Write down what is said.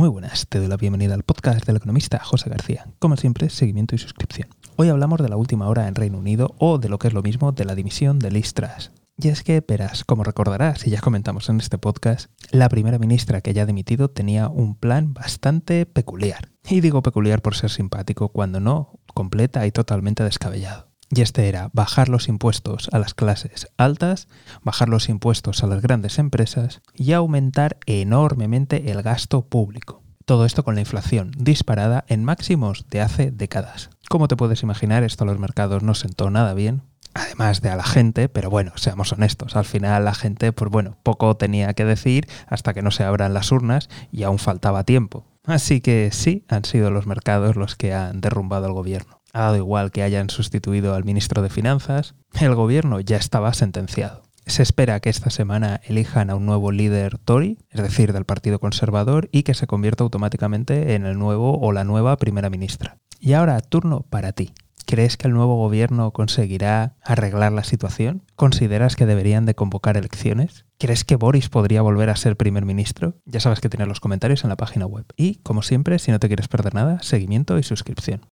Muy buenas, te doy la bienvenida al podcast del economista José García. Como siempre, seguimiento y suscripción. Hoy hablamos de la última hora en Reino Unido o de lo que es lo mismo de la dimisión de Liz Truss. Y es que, verás, como recordarás y ya comentamos en este podcast, la primera ministra que ya ha dimitido tenía un plan bastante peculiar. Y digo peculiar por ser simpático, cuando no, completa y totalmente descabellado. Y este era bajar los impuestos a las clases altas, bajar los impuestos a las grandes empresas y aumentar enormemente el gasto público. Todo esto con la inflación disparada en máximos de hace décadas. Como te puedes imaginar, esto a los mercados no sentó nada bien, además de a la gente, pero bueno, seamos honestos, al final la gente, pues bueno, poco tenía que decir hasta que no se abran las urnas y aún faltaba tiempo. Así que sí, han sido los mercados los que han derrumbado al gobierno. Ha dado igual que hayan sustituido al ministro de Finanzas, el gobierno ya estaba sentenciado. Se espera que esta semana elijan a un nuevo líder Tory, es decir, del Partido Conservador, y que se convierta automáticamente en el nuevo o la nueva primera ministra. Y ahora, turno para ti. ¿Crees que el nuevo gobierno conseguirá arreglar la situación? ¿Consideras que deberían de convocar elecciones? ¿Crees que Boris podría volver a ser primer ministro? Ya sabes que tienes los comentarios en la página web. Y, como siempre, si no te quieres perder nada, seguimiento y suscripción.